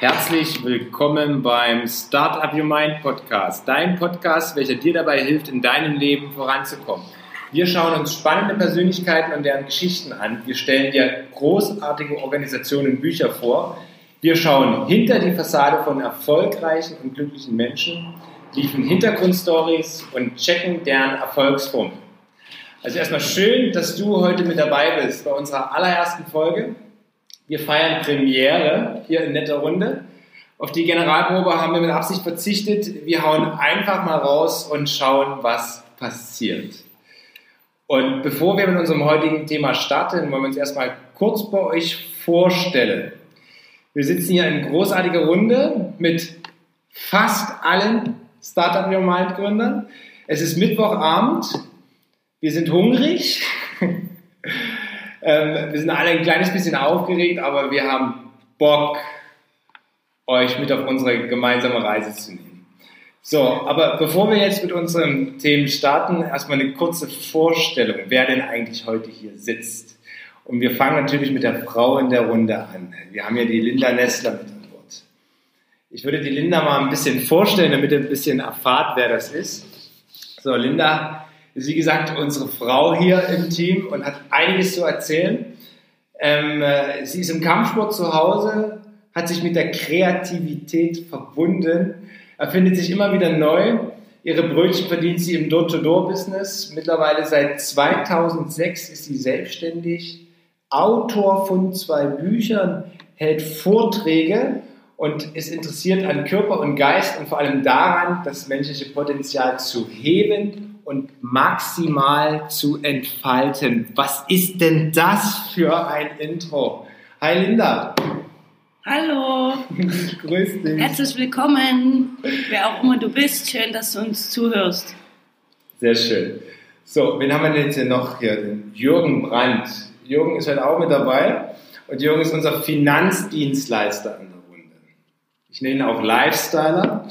Herzlich willkommen beim Startup Your Mind Podcast, dein Podcast, welcher dir dabei hilft, in deinem Leben voranzukommen. Wir schauen uns spannende Persönlichkeiten und deren Geschichten an. Wir stellen dir großartige Organisationen und Bücher vor. Wir schauen hinter die Fassade von erfolgreichen und glücklichen Menschen, liefern Hintergrundstories und checken deren Erfolgsformen. Also erstmal schön, dass du heute mit dabei bist bei unserer allerersten Folge. Wir feiern Premiere hier in netter Runde. Auf die Generalprobe haben wir mit Absicht verzichtet. Wir hauen einfach mal raus und schauen, was passiert. Und bevor wir mit unserem heutigen Thema starten, wollen wir uns erstmal kurz bei euch vorstellen. Wir sitzen hier in großartiger Runde mit fast allen Startup Your Mind Gründern. Es ist Mittwochabend. Wir sind hungrig. Ähm, wir sind alle ein kleines bisschen aufgeregt, aber wir haben Bock, euch mit auf unsere gemeinsame Reise zu nehmen. So, aber bevor wir jetzt mit unseren Themen starten, erstmal eine kurze Vorstellung, wer denn eigentlich heute hier sitzt. Und wir fangen natürlich mit der Frau in der Runde an. Wir haben ja die Linda Nestler mit an Bord. Ich würde die Linda mal ein bisschen vorstellen, damit ihr ein bisschen erfahrt, wer das ist. So, Linda wie gesagt unsere Frau hier im Team und hat einiges zu erzählen. Ähm, äh, sie ist im Kampfsport zu Hause, hat sich mit der Kreativität verbunden, erfindet sich immer wieder neu. Ihre Brötchen verdient sie im Door-to-Door-Business. Mittlerweile seit 2006 ist sie selbstständig, Autor von zwei Büchern, hält Vorträge und ist interessiert an Körper und Geist und vor allem daran, das menschliche Potenzial zu heben und maximal zu entfalten. Was ist denn das für ein Intro? Hi Linda. Hallo. Grüß dich. Herzlich willkommen, wer auch immer du bist. Schön, dass du uns zuhörst. Sehr schön. So, wen haben wir denn jetzt hier noch hier? Den Jürgen Brandt. Jürgen ist heute auch mit dabei und Jürgen ist unser Finanzdienstleister an der Runde. Ich nenne ihn auch Lifestyler.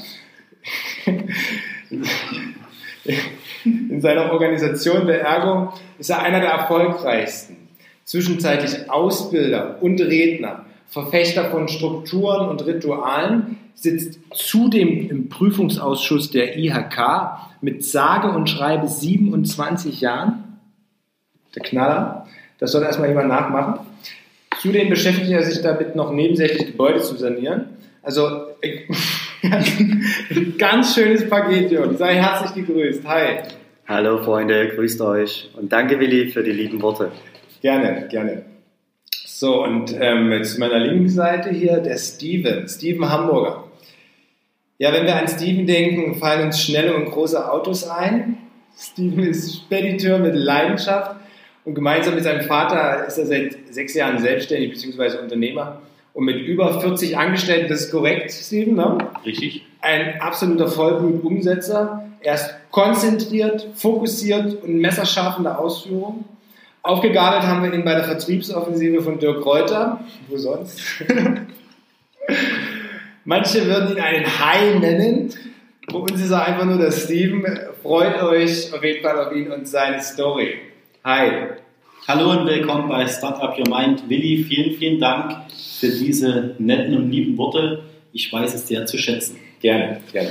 In seiner Organisation der Ergo ist er einer der erfolgreichsten. Zwischenzeitlich Ausbilder und Redner, Verfechter von Strukturen und Ritualen, sitzt zudem im Prüfungsausschuss der IHK mit sage und schreibe 27 Jahren. Der Knaller. Das soll erstmal jemand nachmachen. Zudem beschäftigt er sich damit, noch nebensächlich Gebäude zu sanieren. Also ganz schönes Paket, Jörg. Sei herzlich gegrüßt. Hi. Hallo Freunde, grüßt euch und danke Willi für die lieben Worte. Gerne, gerne. So, und ähm, jetzt zu meiner linken Seite hier der Steven, Steven Hamburger. Ja, wenn wir an Steven denken, fallen uns schnelle und große Autos ein. Steven ist Spediteur mit Leidenschaft und gemeinsam mit seinem Vater ist er seit sechs Jahren selbstständig bzw. Unternehmer und mit über 40 Angestellten, das ist korrekt, Steven, ne? Richtig. Ein absoluter Vollblutumsetzer. Er ist konzentriert, fokussiert und messerscharf in der Ausführung. Aufgegabelt haben wir ihn bei der Vertriebsoffensive von Dirk Reuter. Wo sonst? Manche würden ihn einen Hai nennen. Bei uns ist er einfach nur der Steven. Freut euch auf jeden Fall auf ihn und seine Story. Hi. Hallo und willkommen bei Startup Your Mind. Willi, vielen, vielen Dank für diese netten und lieben Worte. Ich weiß es sehr zu schätzen. Gerne, gerne.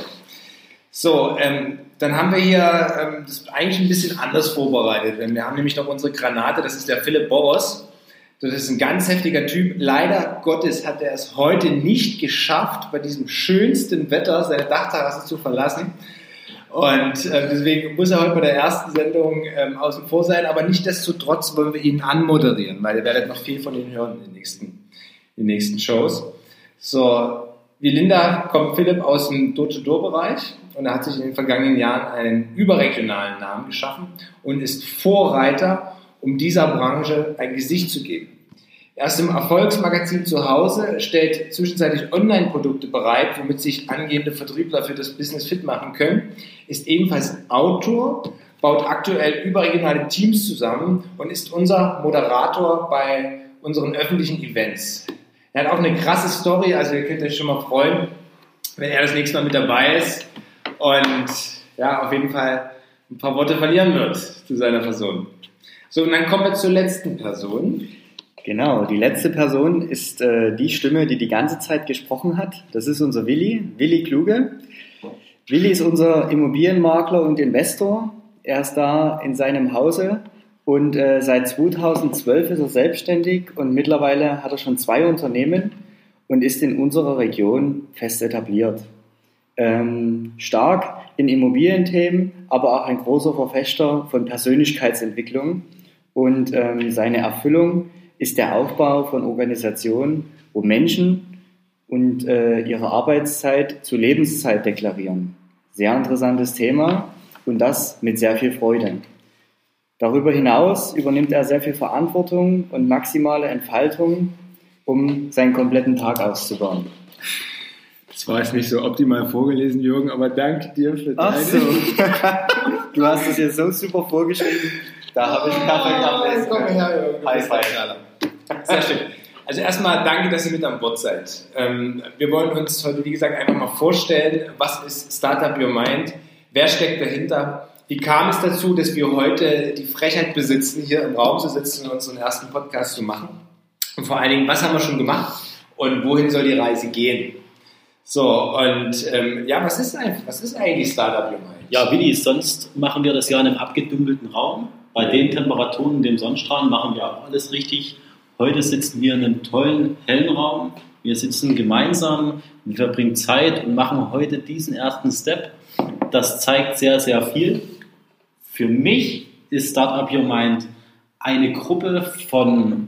So, ähm, dann haben wir hier ähm, das eigentlich ein bisschen anders vorbereitet. Wir haben nämlich noch unsere Granate, das ist der Philipp Boros. Das ist ein ganz heftiger Typ. Leider Gottes hat er es heute nicht geschafft, bei diesem schönsten Wetter seine Dachterrasse zu verlassen. Und äh, deswegen muss er heute bei der ersten Sendung ähm, außen vor sein. Aber nichtsdestotrotz wollen wir ihn anmoderieren, weil ihr werdet noch viel von ihm hören in den nächsten, in den nächsten Shows. So, wie Linda kommt Philipp aus dem Door-to-Door-Bereich und er hat sich in den vergangenen Jahren einen überregionalen Namen geschaffen und ist Vorreiter, um dieser Branche ein Gesicht zu geben. Er ist im Erfolgsmagazin zu Hause, stellt zwischenzeitlich Online-Produkte bereit, womit sich angehende Vertriebler für das Business fit machen können, ist ebenfalls Autor, baut aktuell überregionale Teams zusammen und ist unser Moderator bei unseren öffentlichen Events. Er hat auch eine krasse Story, also ihr könnt euch schon mal freuen, wenn er das nächste Mal mit dabei ist und ja, auf jeden Fall ein paar Worte verlieren wird zu seiner Person. So, und dann kommen wir zur letzten Person. Genau, die letzte Person ist äh, die Stimme, die die ganze Zeit gesprochen hat. Das ist unser Willi, Willi Kluge. Willi ist unser Immobilienmakler und Investor. Er ist da in seinem Hause und äh, seit 2012 ist er selbstständig und mittlerweile hat er schon zwei Unternehmen und ist in unserer Region fest etabliert. Ähm, stark in Immobilienthemen, aber auch ein großer Verfechter von Persönlichkeitsentwicklung. Und ähm, seine Erfüllung ist der Aufbau von Organisationen, wo Menschen und äh, ihre Arbeitszeit zu Lebenszeit deklarieren. Sehr interessantes Thema und das mit sehr viel Freude. Darüber hinaus übernimmt er sehr viel Verantwortung und maximale Entfaltung, um seinen kompletten Tag auszubauen. Das war jetzt nicht so optimal vorgelesen, Jürgen, aber danke dir für deine... Ach so. du hast das jetzt so super vorgeschrieben. Da habe ich Kaffee gehabt. Komm her, Jürgen. Hi, hi. Sehr schön. Also erstmal danke, dass ihr mit an Bord seid. Ähm, wir wollen uns heute, wie gesagt, einfach mal vorstellen, was ist Startup Your Mind, wer steckt dahinter, wie kam es dazu, dass wir heute die Frechheit besitzen, hier im Raum zu sitzen und unseren ersten Podcast zu machen und vor allen Dingen, was haben wir schon gemacht und wohin soll die Reise gehen? So, und ähm, ja, was ist, was ist eigentlich Startup Your Mind? Ja, Willi, sonst machen wir das ja in einem abgedunkelten Raum. Bei den Temperaturen, dem Sonnenstrahlen machen wir auch alles richtig. Heute sitzen wir in einem tollen, hellen Raum. Wir sitzen gemeinsam, wir verbringen Zeit und machen heute diesen ersten Step. Das zeigt sehr, sehr viel. Für mich ist Startup Your Mind eine Gruppe von,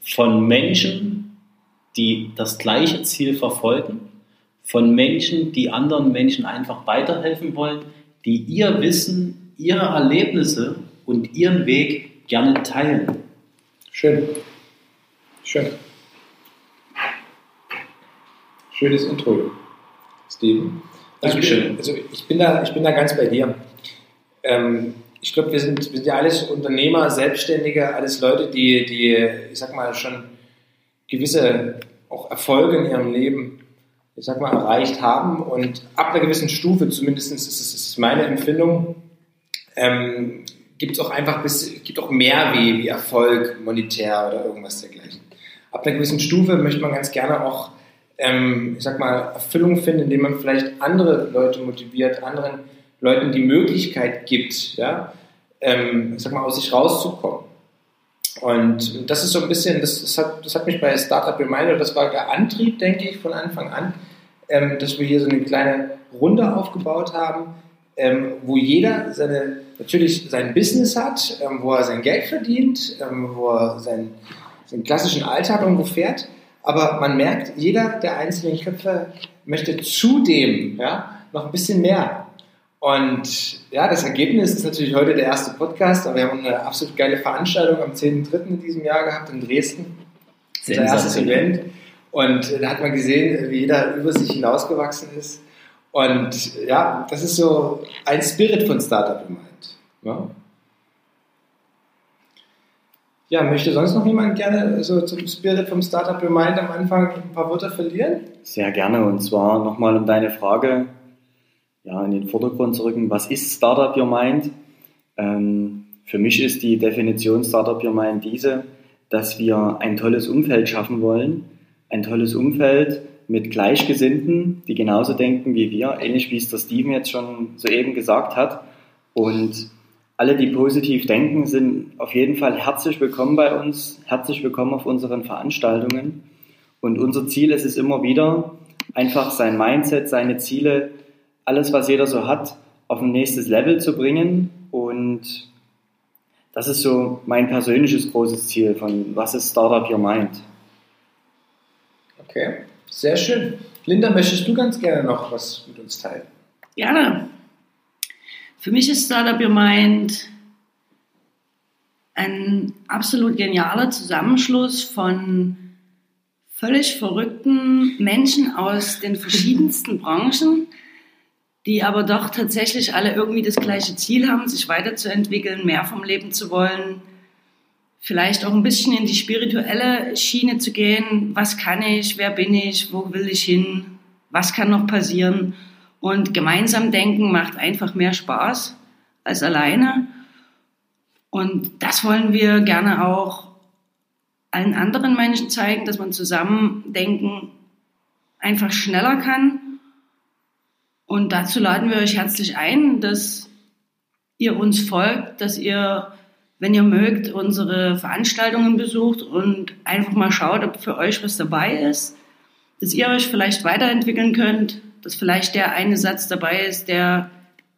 von Menschen, die das gleiche Ziel verfolgen, von Menschen, die anderen Menschen einfach weiterhelfen wollen, die ihr Wissen, ihre Erlebnisse und ihren Weg gerne teilen. Schön. Schön. Schönes Intro, Steven. Dankeschön. also ich, bin da, ich bin da ganz bei dir. Ähm, ich glaube, wir sind, wir sind ja alles Unternehmer, Selbstständige, alles Leute, die, die, ich sag mal, schon gewisse auch Erfolge in ihrem Leben, ich sag mal, erreicht haben. Und ab einer gewissen Stufe, zumindest ist es meine Empfindung, ähm, gibt es auch einfach bis, gibt auch mehr wie, wie Erfolg, monetär oder irgendwas dergleichen. Ab einer gewissen Stufe möchte man ganz gerne auch, ähm, ich sag mal, Erfüllung finden, indem man vielleicht andere Leute motiviert, anderen Leuten die Möglichkeit gibt, ja, ähm, sag mal, aus sich rauszukommen. Und das ist so ein bisschen, das, das, hat, das hat mich bei Startup Reminder, das war der Antrieb, denke ich, von Anfang an, ähm, dass wir hier so eine kleine Runde aufgebaut haben, ähm, wo jeder seine, natürlich sein Business hat, ähm, wo er sein Geld verdient, ähm, wo er seinen, seinen klassischen Alltag irgendwo fährt. Aber man merkt, jeder der einzelnen Köpfe möchte zudem ja, noch ein bisschen mehr. Und ja, das Ergebnis ist natürlich heute der erste Podcast, aber wir haben eine absolut geile Veranstaltung am 10.3. in diesem Jahr gehabt in Dresden. Unser erstes Event. Und da hat man gesehen, wie jeder über sich hinausgewachsen ist. Und ja, das ist so ein Spirit von Startup gemeint. Ja? ja, möchte sonst noch jemand gerne so zum Spirit vom Startup Remind am Anfang ein paar Worte verlieren? Sehr gerne. Und zwar nochmal um deine Frage ja, in den Vordergrund zu rücken. Was ist Startup Your Mind? Ähm, für mich ist die Definition Startup Your Mind diese, dass wir ein tolles Umfeld schaffen wollen. Ein tolles Umfeld mit Gleichgesinnten, die genauso denken wie wir, ähnlich wie es der Steven jetzt schon soeben gesagt hat. Und alle, die positiv denken, sind auf jeden Fall herzlich willkommen bei uns, herzlich willkommen auf unseren Veranstaltungen. Und unser Ziel ist es immer wieder, einfach sein Mindset, seine Ziele alles, was jeder so hat, auf ein nächstes Level zu bringen. Und das ist so mein persönliches großes Ziel von was ist Startup Your Mind. Okay, sehr schön. Linda, möchtest du ganz gerne noch was mit uns teilen? Gerne. Für mich ist Startup Your Mind ein absolut genialer Zusammenschluss von völlig verrückten Menschen aus den verschiedensten Branchen, die aber doch tatsächlich alle irgendwie das gleiche Ziel haben, sich weiterzuentwickeln, mehr vom Leben zu wollen, vielleicht auch ein bisschen in die spirituelle Schiene zu gehen. Was kann ich? Wer bin ich? Wo will ich hin? Was kann noch passieren? Und gemeinsam denken macht einfach mehr Spaß als alleine. Und das wollen wir gerne auch allen anderen Menschen zeigen, dass man zusammendenken einfach schneller kann. Und dazu laden wir euch herzlich ein, dass ihr uns folgt, dass ihr, wenn ihr mögt, unsere Veranstaltungen besucht und einfach mal schaut, ob für euch was dabei ist, dass ihr euch vielleicht weiterentwickeln könnt, dass vielleicht der eine Satz dabei ist, der,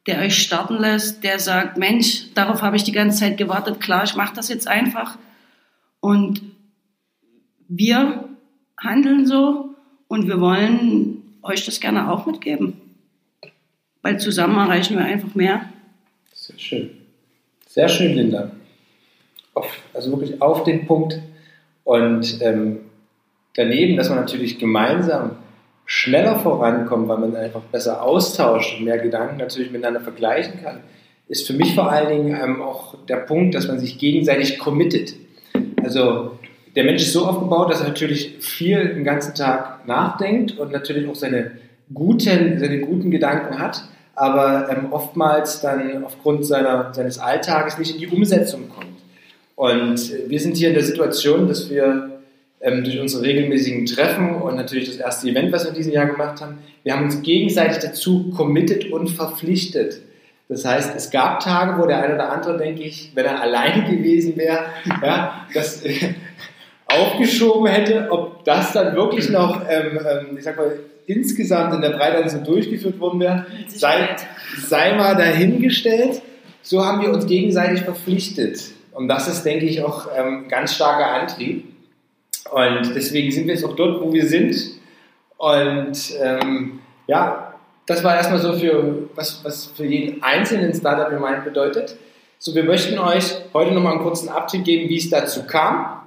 der euch starten lässt, der sagt, Mensch, darauf habe ich die ganze Zeit gewartet, klar, ich mache das jetzt einfach. Und wir handeln so und wir wollen euch das gerne auch mitgeben. Weil zusammen erreichen wir einfach mehr. Sehr schön. Sehr schön, Linda. Auf, also wirklich auf den Punkt. Und ähm, daneben, dass man natürlich gemeinsam schneller vorankommt, weil man einfach besser austauscht und mehr Gedanken natürlich miteinander vergleichen kann, ist für mich vor allen Dingen ähm, auch der Punkt, dass man sich gegenseitig committet. Also der Mensch ist so aufgebaut, dass er natürlich viel den ganzen Tag nachdenkt und natürlich auch seine guten, seine guten Gedanken hat, aber ähm, oftmals dann aufgrund seiner, seines Alltages nicht in die Umsetzung kommt. Und wir sind hier in der Situation, dass wir ähm, durch unsere regelmäßigen Treffen und natürlich das erste Event, was wir in diesem Jahr gemacht haben, wir haben uns gegenseitig dazu committed und verpflichtet. Das heißt, es gab Tage, wo der eine oder andere, denke ich, wenn er alleine gewesen wäre, ja, das äh, aufgeschoben hätte, ob das dann wirklich noch, ähm, ähm, ich sag mal, insgesamt in der Breite so durchgeführt worden wäre, sei, sei mal dahingestellt. So haben wir uns gegenseitig verpflichtet. Und das ist, denke ich, auch ähm, ganz starker Antrieb. Und deswegen sind wir jetzt auch dort, wo wir sind. Und ähm, ja, das war erstmal so für, was, was für jeden einzelnen Startup im Mind bedeutet. So, wir möchten euch heute nochmal einen kurzen Update geben, wie es dazu kam,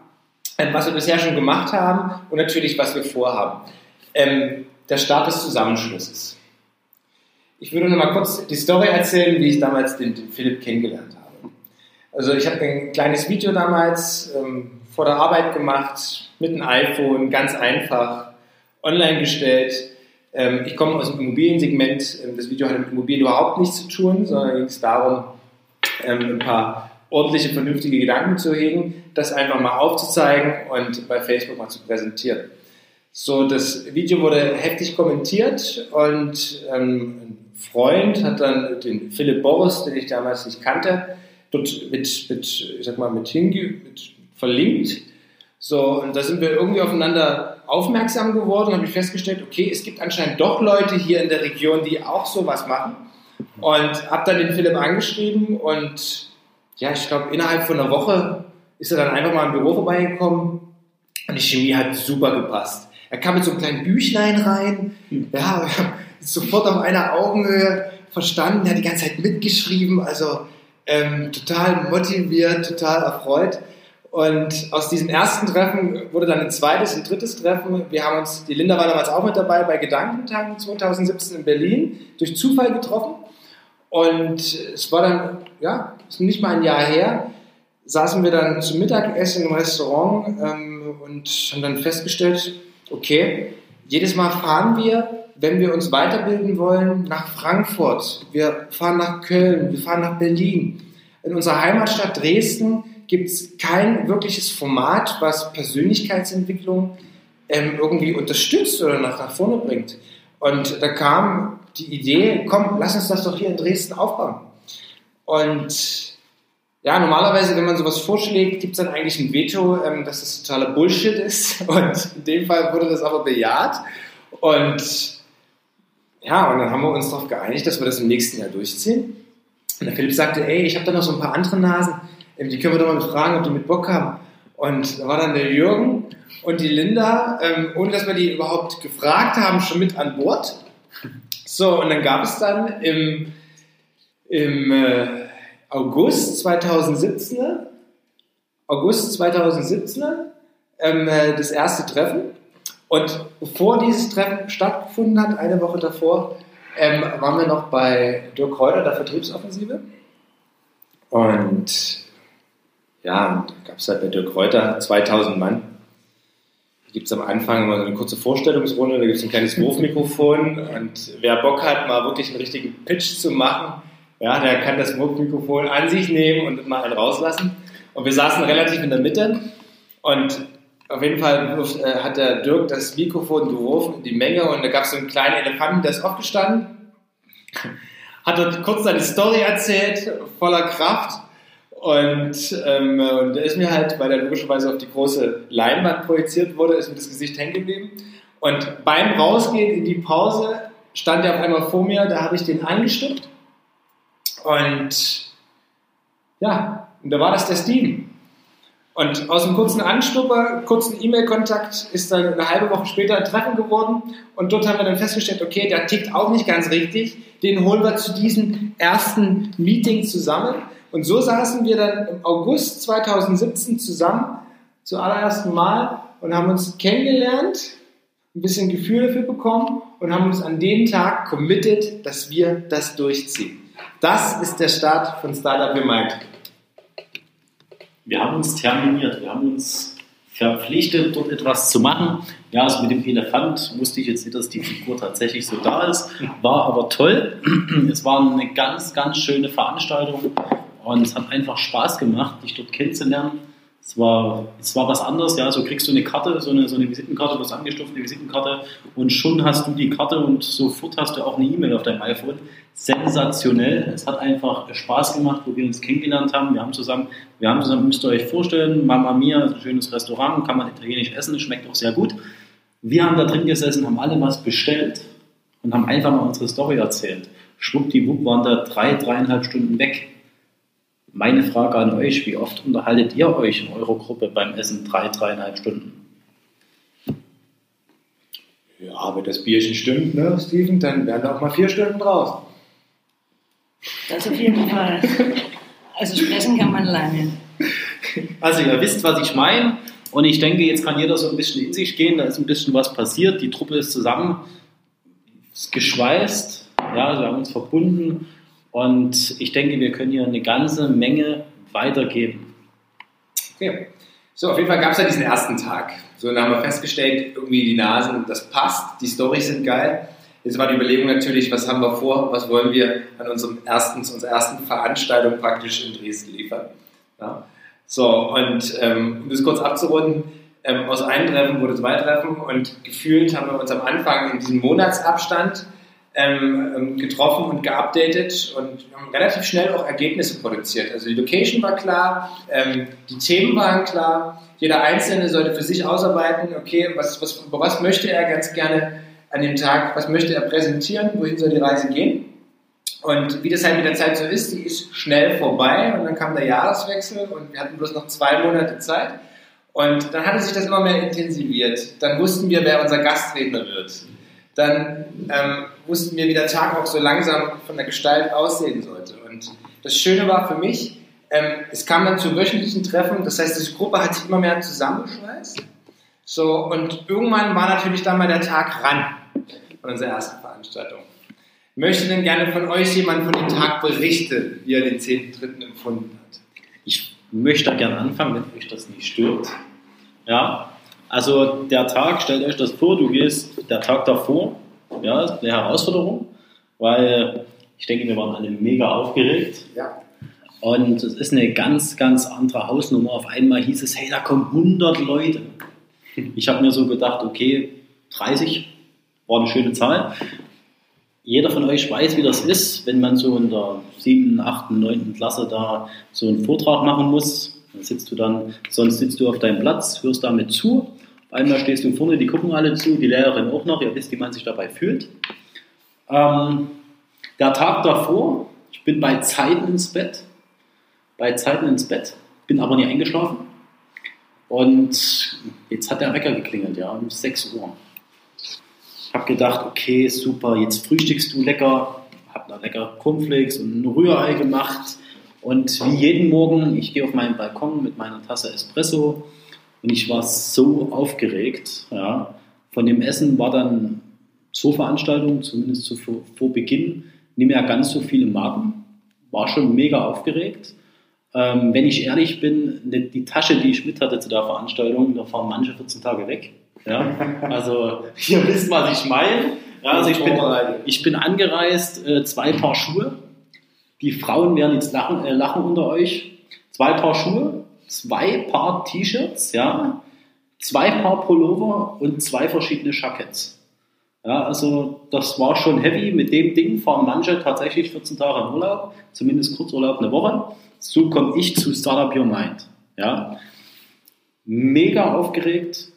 ähm, was wir bisher schon gemacht haben und natürlich, was wir vorhaben. Ähm, der Start des Zusammenschlusses. Ich würde noch mal kurz die Story erzählen, wie ich damals den, den Philipp kennengelernt habe. Also ich habe ein kleines Video damals ähm, vor der Arbeit gemacht, mit einem iPhone, ganz einfach, online gestellt. Ähm, ich komme aus dem Immobiliensegment. Ähm, das Video hat mit Immobilien überhaupt nichts zu tun, sondern ging es darum, ähm, ein paar ordentliche, vernünftige Gedanken zu hegen, das einfach mal aufzuzeigen und bei Facebook mal zu präsentieren. So, das Video wurde heftig kommentiert und ähm, ein Freund hat dann den Philipp Boris, den ich damals nicht kannte, dort mit, mit ich sag mal, mit, hinge mit verlinkt. So, und da sind wir irgendwie aufeinander aufmerksam geworden und habe ich festgestellt, okay, es gibt anscheinend doch Leute hier in der Region, die auch sowas machen. Und habe dann den Philipp angeschrieben und ja, ich glaube, innerhalb von einer Woche ist er dann einfach mal im Büro vorbeigekommen und die Chemie hat super gepasst. Er kam mit so einem kleinen Büchlein rein, ja, sofort auf einer Augenhöhe verstanden, er hat die ganze Zeit mitgeschrieben, also ähm, total motiviert, total erfreut. Und aus diesem ersten Treffen wurde dann ein zweites, ein drittes Treffen. Wir haben uns, die Linda war damals auch mit dabei bei Gedankentagen 2017 in Berlin, durch Zufall getroffen. Und es war dann, ja, ist nicht mal ein Jahr her, saßen wir dann zum Mittagessen im Restaurant ähm, und haben dann festgestellt, okay, jedes Mal fahren wir, wenn wir uns weiterbilden wollen, nach Frankfurt, wir fahren nach Köln, wir fahren nach Berlin. In unserer Heimatstadt Dresden gibt es kein wirkliches Format, was Persönlichkeitsentwicklung ähm, irgendwie unterstützt oder nach, nach vorne bringt. Und da kam die Idee, komm, lass uns das doch hier in Dresden aufbauen. Und ja, normalerweise, wenn man sowas vorschlägt, gibt es dann eigentlich ein Veto, ähm, dass das totaler Bullshit ist. Und in dem Fall wurde das aber bejaht. Und ja, und dann haben wir uns darauf geeinigt, dass wir das im nächsten Jahr durchziehen. Und der Philipp sagte, ey, ich habe da noch so ein paar andere Nasen, ähm, die können wir doch mal fragen, ob die mit Bock haben. Und da war dann der Jürgen und die Linda, ähm, ohne dass wir die überhaupt gefragt haben, schon mit an Bord. So, und dann gab es dann im, im äh, August 2017, August 2017 ähm, äh, das erste Treffen. Und bevor dieses Treffen stattgefunden hat, eine Woche davor, ähm, waren wir noch bei Dirk Kräuter, der Vertriebsoffensive. Und ja, gab es halt bei Dirk Kräuter 2000 Mann. Gibt es am Anfang immer so eine kurze Vorstellungsrunde, da gibt es ein kleines Wurfmikrofon und wer Bock hat, mal wirklich einen richtigen Pitch zu machen, ja, der kann das Mikrofon an sich nehmen und mal einen rauslassen. Und wir saßen relativ in der Mitte Und auf jeden Fall äh, hat der Dirk das Mikrofon geworfen in die Menge und da gab es so einen kleinen Elefanten, der ist aufgestanden, hat dort kurz seine Story erzählt, voller Kraft. Und, ähm, und ist mir halt, weil er logischerweise auf die große Leinwand projiziert wurde, ist mir das Gesicht hängen geblieben. Und beim Rausgehen in die Pause stand er auf einmal vor mir, da habe ich den angestimmt. Und ja, und da war das der Steam. Und aus einem kurzen Anstupper, kurzen E-Mail-Kontakt ist dann eine halbe Woche später ein Treffen geworden. Und dort haben wir dann festgestellt, okay, der tickt auch nicht ganz richtig. Den holen wir zu diesem ersten Meeting zusammen. Und so saßen wir dann im August 2017 zusammen, zum allerersten Mal, und haben uns kennengelernt, ein bisschen Gefühl dafür bekommen und haben uns an den Tag committed, dass wir das durchziehen. Das ist der Start von Startup Remind. Wir haben uns terminiert, wir haben uns verpflichtet, dort etwas zu machen. Ja, also mit dem Elefant wusste ich jetzt nicht, dass die Figur tatsächlich so da ist, war aber toll. Es war eine ganz, ganz schöne Veranstaltung und es hat einfach Spaß gemacht, dich dort kennenzulernen. Es war, es war was anderes, ja, so kriegst du eine Karte, so eine, so eine Visitenkarte, was angestopft, eine Visitenkarte und schon hast du die Karte und sofort hast du auch eine E-Mail auf deinem iPhone. Sensationell, es hat einfach Spaß gemacht, wo wir uns kennengelernt haben. Wir haben zusammen, wir haben zusammen, müsst ihr euch vorstellen, Mama Mia, ein schönes Restaurant, kann man italienisch essen, schmeckt auch sehr gut. Wir haben da drin gesessen, haben alle was bestellt und haben einfach mal unsere Story erzählt. Schwuppdiwupp waren da drei, dreieinhalb Stunden weg. Meine Frage an euch, wie oft unterhaltet ihr euch in eurer Gruppe beim Essen drei, dreieinhalb Stunden? Ja, aber das Bierchen stimmt, ne, Steven, dann werden auch mal vier Stunden draus. Das auf jeden Fall. Also sprechen kann man lange. Also ihr wisst, was ich meine. Und ich denke, jetzt kann jeder so ein bisschen in sich gehen. Da ist ein bisschen was passiert. Die Truppe ist zusammen, ist geschweißt. Ja, wir haben uns verbunden. Und ich denke, wir können hier eine ganze Menge weitergeben. Okay. So, auf jeden Fall gab es ja diesen ersten Tag. So, dann haben wir festgestellt, irgendwie die Nasen, das passt, die Storys sind geil. Jetzt war die Überlegung natürlich, was haben wir vor, was wollen wir an unserem ersten, unserer ersten Veranstaltung praktisch in Dresden liefern. Ja. So, und ähm, um das kurz abzurunden, ähm, aus einem Treffen wurde zwei Treffen und gefühlt haben wir uns am Anfang in diesem Monatsabstand ähm, ähm, getroffen und geupdatet und haben relativ schnell auch Ergebnisse produziert. Also die Location war klar, ähm, die Themen waren klar, jeder Einzelne sollte für sich ausarbeiten, okay, was, was, was möchte er ganz gerne an dem Tag, was möchte er präsentieren, wohin soll die Reise gehen. Und wie das halt mit der Zeit so ist, die ist schnell vorbei und dann kam der Jahreswechsel und wir hatten bloß noch zwei Monate Zeit. Und dann hatte sich das immer mehr intensiviert. Dann wussten wir, wer unser Gastredner wird. Dann ähm, wussten wir, wie der Tag auch so langsam von der Gestalt aussehen sollte. Und das Schöne war für mich, ähm, es kam dann zu wöchentlichen Treffen, das heißt, diese Gruppe hat sich immer mehr zusammengeschweißt. So, und irgendwann war natürlich dann mal der Tag ran von unserer ersten Veranstaltung. Möchte denn gerne von euch jemand von dem Tag berichten, wie er den 10.3. empfunden hat? Ich möchte da gerne anfangen, wenn euch das nicht stört. Ja, also der Tag, stellt euch das vor, du gehst der Tag davor, ja, ist eine Herausforderung, weil ich denke, wir waren alle mega aufgeregt. Ja. Und es ist eine ganz, ganz andere Hausnummer. Auf einmal hieß es, hey, da kommen 100 Leute. Ich habe mir so gedacht, okay, 30 war eine schöne Zahl. Jeder von euch weiß, wie das ist, wenn man so in der 7., 8., 9. Klasse da so einen Vortrag machen muss. Dann sitzt du dann, sonst sitzt du auf deinem Platz, hörst damit zu. Einmal stehst du vorne, die gucken alle zu, die Lehrerin auch noch, ihr wisst, wie man sich dabei fühlt. Ähm, der Tag davor, ich bin bei Zeiten ins Bett, bei Zeiten ins Bett, bin aber nie eingeschlafen. Und jetzt hat der Wecker geklingelt, ja, um 6 Uhr. Ich habe gedacht, okay, super, jetzt frühstückst du lecker, habe da lecker Cornflakes und ein Rührei gemacht. Und wie jeden Morgen, ich gehe auf meinen Balkon mit meiner Tasse Espresso und ich war so aufgeregt. Ja. Von dem Essen war dann zur Veranstaltung, zumindest zu, vor Beginn, nicht mehr ganz so viel im Magen. War schon mega aufgeregt. Ähm, wenn ich ehrlich bin, die Tasche, die ich mit hatte zu der Veranstaltung, da fahren manche 14 Tage weg. Ja, also ihr wisst, was ich meine. Ja, also ich bin, ich bin angereist, äh, zwei Paar Schuhe. Die Frauen werden jetzt lachen, äh, lachen unter euch. Zwei Paar Schuhe, zwei Paar T-Shirts, ja, zwei Paar Pullover und zwei verschiedene Jackets. Ja, also das war schon heavy. Mit dem Ding fahren manche tatsächlich 14 Tage in Urlaub, zumindest Kurzurlaub eine Woche. So komme ich zu Startup Your Mind. Ja. Mega aufgeregt,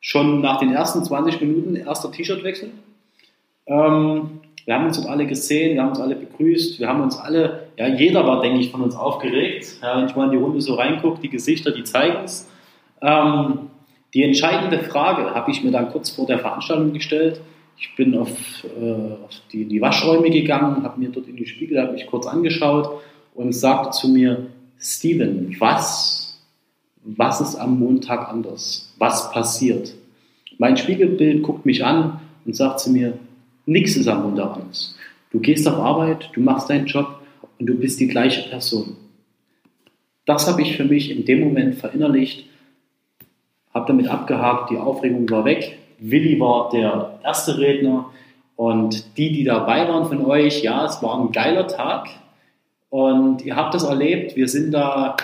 schon nach den ersten 20 Minuten erster T-Shirt-Wechsel. Ähm, wir haben uns dort alle gesehen, wir haben uns alle begrüßt, wir haben uns alle, ja, jeder war, denke ich, von uns aufgeregt. Ja, wenn ich mal in die Runde so reingucke, die Gesichter, die zeigen es. Ähm, die entscheidende Frage habe ich mir dann kurz vor der Veranstaltung gestellt. Ich bin auf, äh, auf die, die, Waschräume gegangen, habe mir dort in die Spiegel, habe mich kurz angeschaut und sagte zu mir, Steven, was, was ist am Montag anders? Was passiert? Mein Spiegelbild guckt mich an und sagt zu mir, nichts ist am Montag. Du gehst auf Arbeit, du machst deinen Job und du bist die gleiche Person. Das habe ich für mich in dem Moment verinnerlicht habe damit abgehakt, die Aufregung war weg. Willi war der erste Redner und die, die dabei waren von euch, ja, es war ein geiler Tag und ihr habt das erlebt. Wir sind da,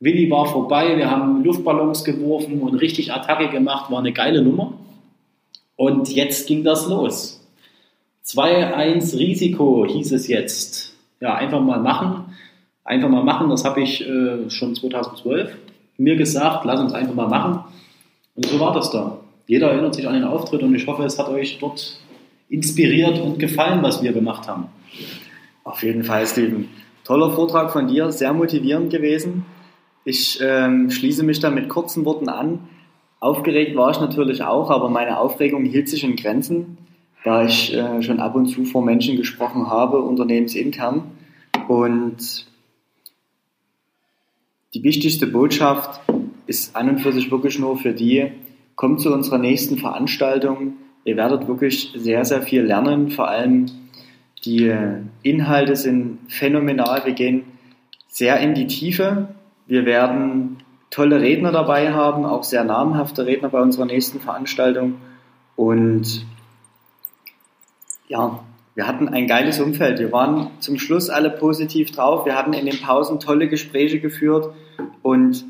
Willi war vorbei, wir haben Luftballons geworfen und richtig Attacke gemacht, war eine geile Nummer. Und jetzt ging das los. 2-1 Risiko hieß es jetzt. Ja, einfach mal machen. Einfach mal machen, das habe ich äh, schon 2012 mir gesagt, lass uns einfach mal machen. Und so war das da. Jeder erinnert sich an den Auftritt und ich hoffe, es hat euch dort inspiriert und gefallen, was wir gemacht haben. Auf jeden Fall, Steven. Toller Vortrag von dir, sehr motivierend gewesen. Ich ähm, schließe mich da mit kurzen Worten an. Aufgeregt war ich natürlich auch, aber meine Aufregung hielt sich in Grenzen, da ich äh, schon ab und zu vor Menschen gesprochen habe, unternehmensintern. Und die wichtigste Botschaft ist an und für sich wirklich nur für die, kommt zu unserer nächsten Veranstaltung. Ihr werdet wirklich sehr, sehr viel lernen. Vor allem die Inhalte sind phänomenal. Wir gehen sehr in die Tiefe. Wir werden tolle Redner dabei haben, auch sehr namhafte Redner bei unserer nächsten Veranstaltung. Und ja, wir hatten ein geiles Umfeld. Wir waren zum Schluss alle positiv drauf. Wir hatten in den Pausen tolle Gespräche geführt und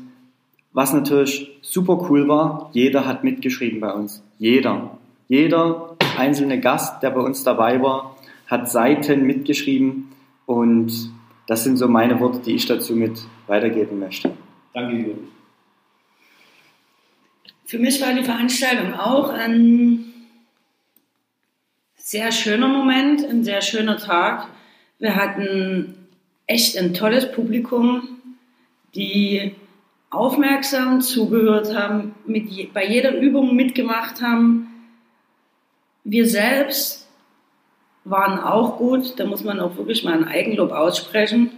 was natürlich super cool war, jeder hat mitgeschrieben bei uns. Jeder. Jeder einzelne Gast, der bei uns dabei war, hat Seiten mitgeschrieben und das sind so meine Worte, die ich dazu mit weitergeben möchte. Danke, Jürgen. Für mich war die Veranstaltung auch ein sehr schöner Moment, ein sehr schöner Tag. Wir hatten echt ein tolles Publikum, die aufmerksam zugehört haben, je, bei jeder Übung mitgemacht haben. Wir selbst waren auch gut, da muss man auch wirklich mal ein Eigenlob aussprechen.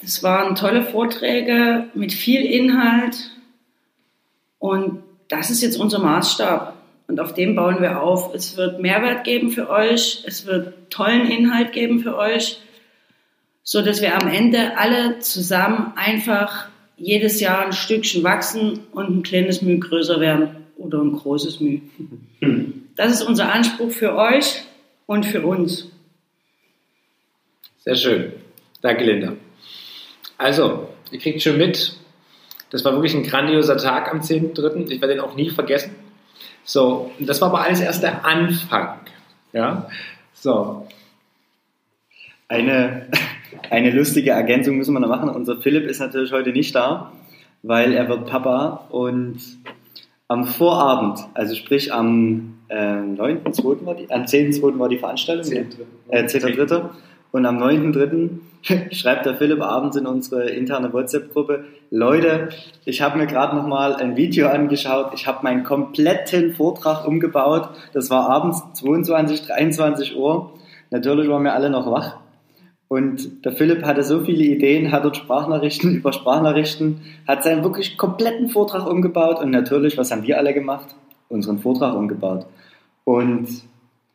Das waren tolle Vorträge mit viel Inhalt und das ist jetzt unser Maßstab und auf dem bauen wir auf. Es wird Mehrwert geben für euch, es wird tollen Inhalt geben für euch, so dass wir am Ende alle zusammen einfach jedes Jahr ein Stückchen wachsen und ein kleines Mühe größer werden oder ein großes Mühe. Das ist unser Anspruch für euch und für uns. Sehr schön. Danke, Linda. Also, ihr kriegt schon mit, das war wirklich ein grandioser Tag am 10.3. Ich werde den auch nie vergessen. So, das war aber alles erst der Anfang. Ja, so. Eine, eine lustige Ergänzung müssen wir noch machen. Unser Philipp ist natürlich heute nicht da, weil er wird Papa und am Vorabend, also sprich am äh, 9.2. war die, am 10.2. war die Veranstaltung, 10. Äh, 10.3. Und am 9.3. schreibt der Philipp abends in unsere interne WhatsApp-Gruppe, Leute, ich habe mir gerade nochmal ein Video angeschaut, ich habe meinen kompletten Vortrag umgebaut, das war abends 22, 23 Uhr, natürlich waren wir alle noch wach und der Philipp hatte so viele Ideen, hat dort Sprachnachrichten über Sprachnachrichten, hat seinen wirklich kompletten Vortrag umgebaut und natürlich, was haben wir alle gemacht? Unseren Vortrag umgebaut. Und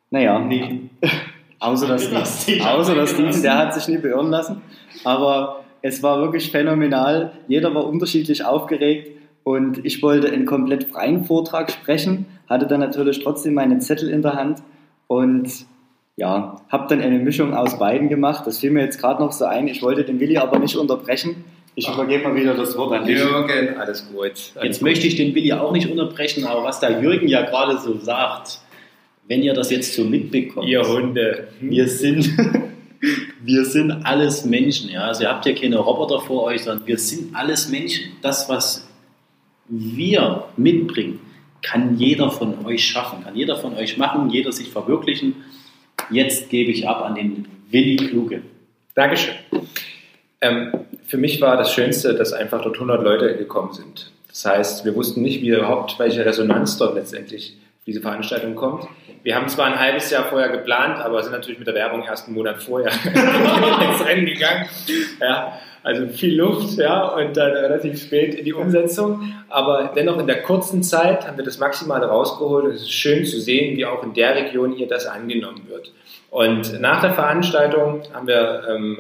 naja, nee. außer das Dienst, außer das Dienst, der hat sich nie beirren lassen. Aber es war wirklich phänomenal. Jeder war unterschiedlich aufgeregt und ich wollte einen komplett freien Vortrag sprechen, hatte dann natürlich trotzdem meine Zettel in der Hand und ja, habe dann eine Mischung aus beiden gemacht. Das fiel mir jetzt gerade noch so ein. Ich wollte den Willi aber nicht unterbrechen. Ich übergebe mal wieder das Wort an dich. Jürgen, alles gut. Alles Jetzt gut. möchte ich den Willi auch nicht unterbrechen, aber was der Jürgen ja gerade so sagt, wenn ihr das jetzt so mitbekommt, Ihr Hunde. wir sind, wir sind alles Menschen. Ja? Also ihr habt ja keine Roboter vor euch, sondern wir sind alles Menschen. Das, was wir mitbringen, kann jeder von euch schaffen, kann jeder von euch machen, jeder sich verwirklichen. Jetzt gebe ich ab an den Willi Kluge. Dankeschön. Ähm, für mich war das Schönste, dass einfach dort 100 Leute gekommen sind. Das heißt, wir wussten nicht, wie überhaupt, welche Resonanz dort letztendlich diese Veranstaltung kommt. Wir haben zwar ein halbes Jahr vorher geplant, aber sind natürlich mit der Werbung erst einen Monat vorher ins Rennen gegangen. Ja, also viel Luft, ja, und dann relativ spät in die Umsetzung. Aber dennoch in der kurzen Zeit haben wir das Maximale rausgeholt es ist schön zu sehen, wie auch in der Region hier das angenommen wird. Und nach der Veranstaltung haben wir ähm,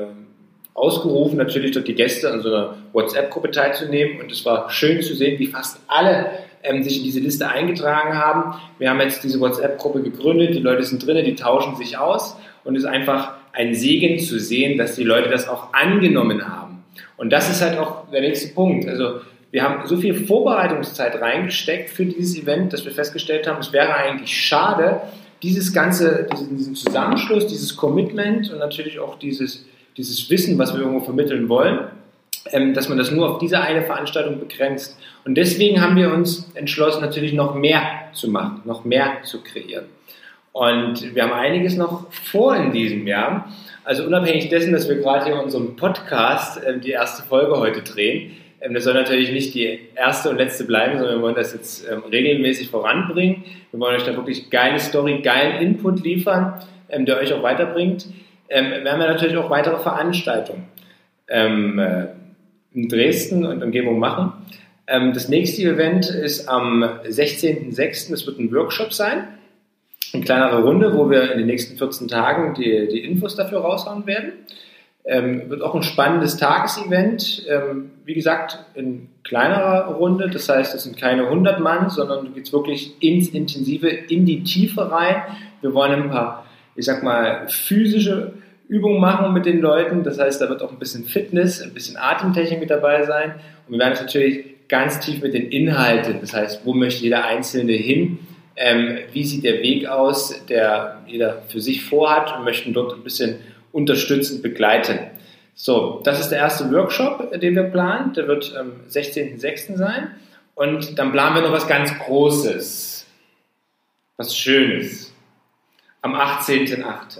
ausgerufen, natürlich dort die Gäste an so einer WhatsApp-Gruppe teilzunehmen. Und es war schön zu sehen, wie fast alle ähm, sich in diese Liste eingetragen haben. Wir haben jetzt diese WhatsApp-Gruppe gegründet, die Leute sind drin, die tauschen sich aus. Und es ist einfach ein Segen zu sehen, dass die Leute das auch angenommen haben. Und das ist halt auch der nächste Punkt. Also wir haben so viel Vorbereitungszeit reingesteckt für dieses Event, dass wir festgestellt haben, es wäre eigentlich schade, dieses ganze, diesen, Zusammenschluss, dieses Commitment und natürlich auch dieses, dieses Wissen, was wir irgendwo vermitteln wollen, dass man das nur auf diese eine Veranstaltung begrenzt. Und deswegen haben wir uns entschlossen, natürlich noch mehr zu machen, noch mehr zu kreieren. Und wir haben einiges noch vor in diesem Jahr. Also unabhängig dessen, dass wir gerade hier unserem Podcast ähm, die erste Folge heute drehen, ähm, das soll natürlich nicht die erste und letzte bleiben, sondern wir wollen das jetzt ähm, regelmäßig voranbringen. Wir wollen euch da wirklich geile Story, geilen Input liefern, ähm, der euch auch weiterbringt. Ähm, wir haben ja natürlich auch weitere Veranstaltungen ähm, äh, in Dresden und Umgebung machen. Ähm, das nächste Event ist am 16.06. Es wird ein Workshop sein eine kleinere Runde, wo wir in den nächsten 14 Tagen die, die Infos dafür raushauen werden. Ähm, wird auch ein spannendes Tagesevent, ähm, wie gesagt, in kleinerer Runde. Das heißt, es sind keine 100 Mann, sondern du gehst wirklich ins Intensive, in die Tiefe rein. Wir wollen ein paar, ich sag mal, physische Übungen machen mit den Leuten. Das heißt, da wird auch ein bisschen Fitness, ein bisschen Atemtechnik mit dabei sein. Und wir werden es natürlich ganz tief mit den Inhalten, das heißt, wo möchte jeder Einzelne hin? Ähm, wie sieht der Weg aus, der jeder für sich vorhat und möchten dort ein bisschen unterstützend begleiten. So, das ist der erste Workshop, den wir planen. Der wird am 16.06. sein. Und dann planen wir noch was ganz Großes, was Schönes, am 18.08.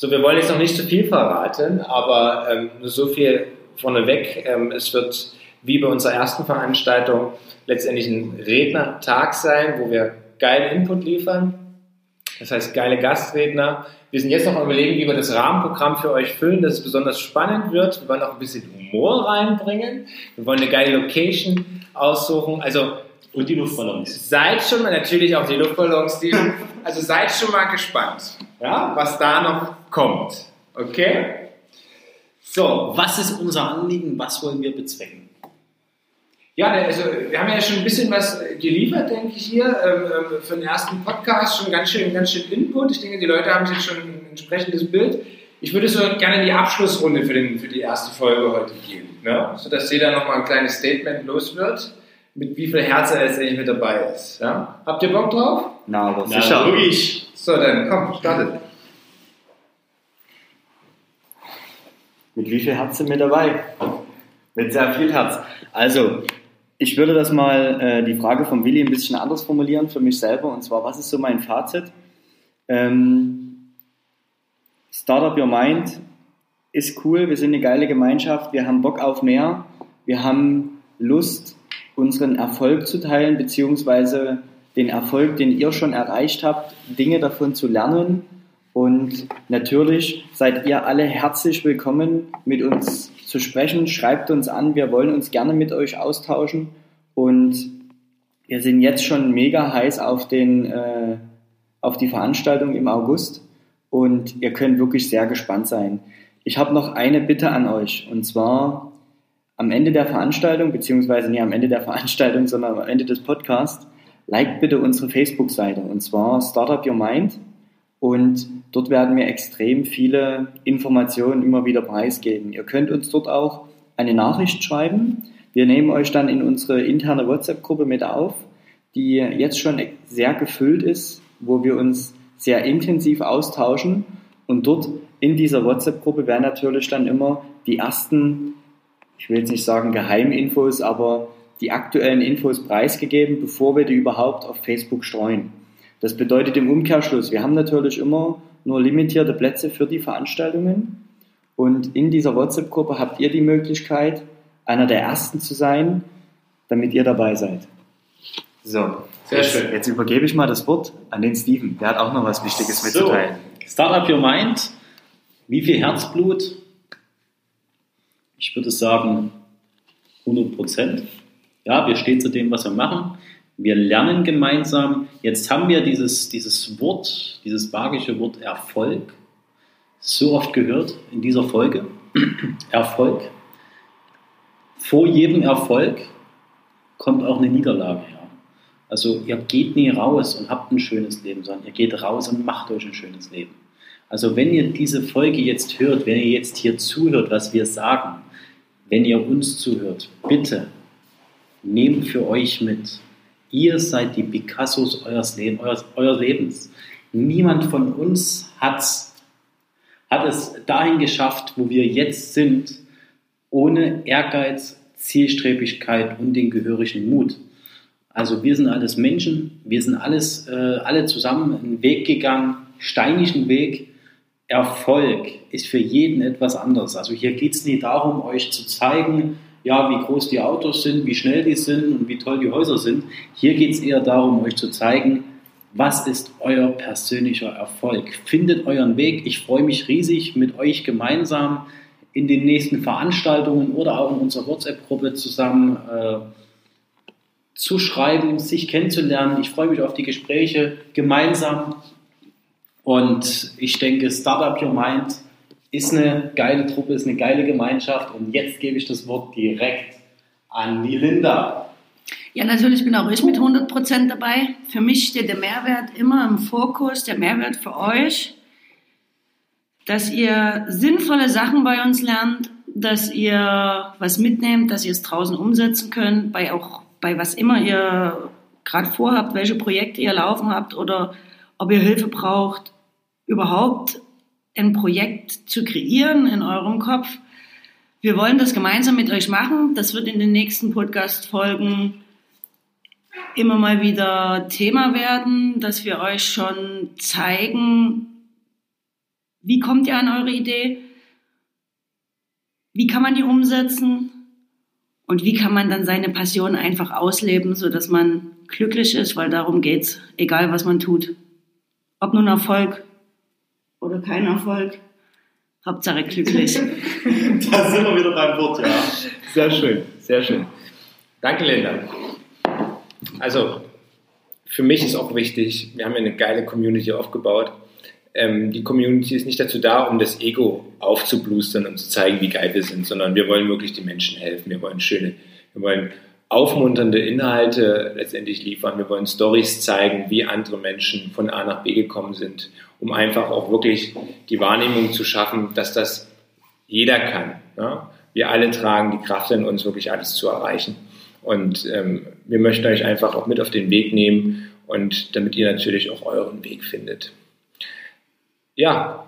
So, wir wollen jetzt noch nicht zu viel verraten, aber ähm, nur so viel vorneweg. Ähm, es wird wie bei unserer ersten Veranstaltung letztendlich ein Rednertag sein, wo wir geilen Input liefern. Das heißt, geile Gastredner. Wir sind jetzt noch am überlegen, wie wir das Rahmenprogramm für euch füllen, dass es besonders spannend wird. Wir wollen auch ein bisschen Humor reinbringen. Wir wollen eine geile Location aussuchen. Also Und die Luftballons. seid schon mal natürlich auch die Luftballons, die, also seid schon mal gespannt, ja, was da noch kommt. Okay? So, Was ist unser Anliegen? Was wollen wir bezwecken? Ja, also wir haben ja schon ein bisschen was geliefert, denke ich hier, ähm, ähm, für den ersten Podcast, schon ganz schön, ganz schön Input. Ich denke, die Leute haben sich schon ein entsprechendes Bild. Ich würde so gerne in die Abschlussrunde für, den, für die erste Folge heute gehen, ne? sodass jeder nochmal ein kleines Statement los wird, mit wie viel Herz er letztendlich mit dabei ist. Ja? Habt ihr Bock drauf? Na, aber Na, sicher. logisch. So, dann komm, startet. Mit wie viel Herz sind wir dabei? Mit sehr viel Herz. Also, ich würde das mal, äh, die Frage von Willi ein bisschen anders formulieren für mich selber. Und zwar, was ist so mein Fazit? Ähm, Startup Your Mind ist cool, wir sind eine geile Gemeinschaft, wir haben Bock auf mehr, wir haben Lust, unseren Erfolg zu teilen, beziehungsweise den Erfolg, den ihr schon erreicht habt, Dinge davon zu lernen. Und natürlich seid ihr alle herzlich willkommen, mit uns zu sprechen. Schreibt uns an, wir wollen uns gerne mit euch austauschen. Und wir sind jetzt schon mega heiß auf, den, äh, auf die Veranstaltung im August. Und ihr könnt wirklich sehr gespannt sein. Ich habe noch eine Bitte an euch. Und zwar am Ende der Veranstaltung, beziehungsweise nicht am Ende der Veranstaltung, sondern am Ende des Podcasts, liked bitte unsere Facebook-Seite. Und zwar Startup Your Mind. Und dort werden wir extrem viele Informationen immer wieder preisgeben. Ihr könnt uns dort auch eine Nachricht schreiben. Wir nehmen euch dann in unsere interne WhatsApp-Gruppe mit auf, die jetzt schon sehr gefüllt ist, wo wir uns sehr intensiv austauschen. Und dort in dieser WhatsApp-Gruppe werden natürlich dann immer die ersten, ich will jetzt nicht sagen Geheiminfos, aber die aktuellen Infos preisgegeben, bevor wir die überhaupt auf Facebook streuen. Das bedeutet im Umkehrschluss, wir haben natürlich immer nur limitierte Plätze für die Veranstaltungen. Und in dieser WhatsApp-Gruppe habt ihr die Möglichkeit, einer der Ersten zu sein, damit ihr dabei seid. So, Sehr jetzt, schön. jetzt übergebe ich mal das Wort an den Steven. Der hat auch noch was Wichtiges mitzuteilen. So, Startup Your Mind. Wie viel Herzblut? Ich würde sagen 100 Prozent. Ja, wir stehen zu dem, was wir machen. Wir lernen gemeinsam. Jetzt haben wir dieses, dieses Wort, dieses magische Wort Erfolg so oft gehört in dieser Folge. Erfolg. Vor jedem Erfolg kommt auch eine Niederlage her. Also ihr geht nie raus und habt ein schönes Leben, sondern ihr geht raus und macht euch ein schönes Leben. Also wenn ihr diese Folge jetzt hört, wenn ihr jetzt hier zuhört, was wir sagen, wenn ihr uns zuhört, bitte nehmt für euch mit. Ihr seid die Picassos eures, Leben, eures, eures Lebens. Niemand von uns hat's, hat es dahin geschafft, wo wir jetzt sind, ohne Ehrgeiz, Zielstrebigkeit und den gehörigen Mut. Also wir sind alles Menschen, wir sind alles, äh, alle zusammen einen Weg gegangen, steinigen Weg. Erfolg ist für jeden etwas anderes. Also hier geht es nicht darum, euch zu zeigen, ja, wie groß die Autos sind, wie schnell die sind und wie toll die Häuser sind. Hier geht es eher darum, euch zu zeigen, was ist euer persönlicher Erfolg. Findet euren Weg. Ich freue mich riesig, mit euch gemeinsam in den nächsten Veranstaltungen oder auch in unserer WhatsApp-Gruppe zusammen äh, zu schreiben, sich kennenzulernen. Ich freue mich auf die Gespräche gemeinsam. Und ich denke, Startup Your Mind ist eine geile Truppe, ist eine geile Gemeinschaft. Und jetzt gebe ich das Wort direkt an die Linda. Ja, natürlich bin auch ich mit 100% dabei. Für mich steht der Mehrwert immer im Fokus, der Mehrwert für euch, dass ihr sinnvolle Sachen bei uns lernt, dass ihr was mitnehmt, dass ihr es draußen umsetzen könnt, bei auch bei was immer ihr gerade vorhabt, welche Projekte ihr laufen habt oder ob ihr Hilfe braucht, überhaupt ein Projekt zu kreieren in eurem Kopf. Wir wollen das gemeinsam mit euch machen. Das wird in den nächsten Podcast-Folgen immer mal wieder Thema werden, dass wir euch schon zeigen, wie kommt ihr an eure Idee, wie kann man die umsetzen und wie kann man dann seine Passion einfach ausleben, sodass man glücklich ist, weil darum geht's, egal was man tut. Ob nun Erfolg oder kein Erfolg, Hauptsache glücklich. Da sind wir wieder beim Wort, ja. Sehr schön, sehr schön. Danke, Linda. Also, für mich ist auch wichtig, wir haben ja eine geile Community aufgebaut. Ähm, die Community ist nicht dazu da, um das Ego aufzublustern und zu zeigen, wie geil wir sind, sondern wir wollen wirklich den Menschen helfen. Wir wollen schöne, wir wollen aufmunternde Inhalte letztendlich liefern. Wir wollen Stories zeigen, wie andere Menschen von A nach B gekommen sind, um einfach auch wirklich die Wahrnehmung zu schaffen, dass das jeder kann. Ja? Wir alle tragen die Kraft in uns, wirklich alles zu erreichen. Und ähm, wir möchten euch einfach auch mit auf den Weg nehmen und damit ihr natürlich auch euren Weg findet. Ja,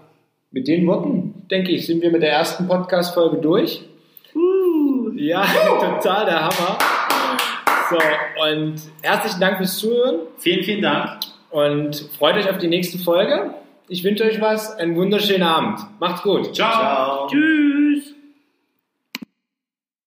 mit den Worten, denke ich, sind wir mit der ersten Podcast-Folge durch. Uh, Ja, total der Hammer. So, und herzlichen Dank fürs Zuhören Vielen, vielen Dank. und freut euch auf die nächste Folge. Ich wünsche euch was, einen wunderschönen Abend. Macht's gut. Ciao. tschüss.